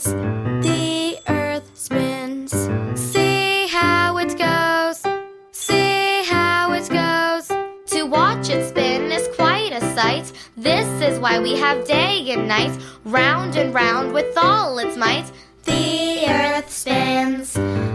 spins, the earth spins. See how it goes, see how it goes. To watch it spin is quite a sight. This is why we have day and night, round and round with all its might. The earth spins.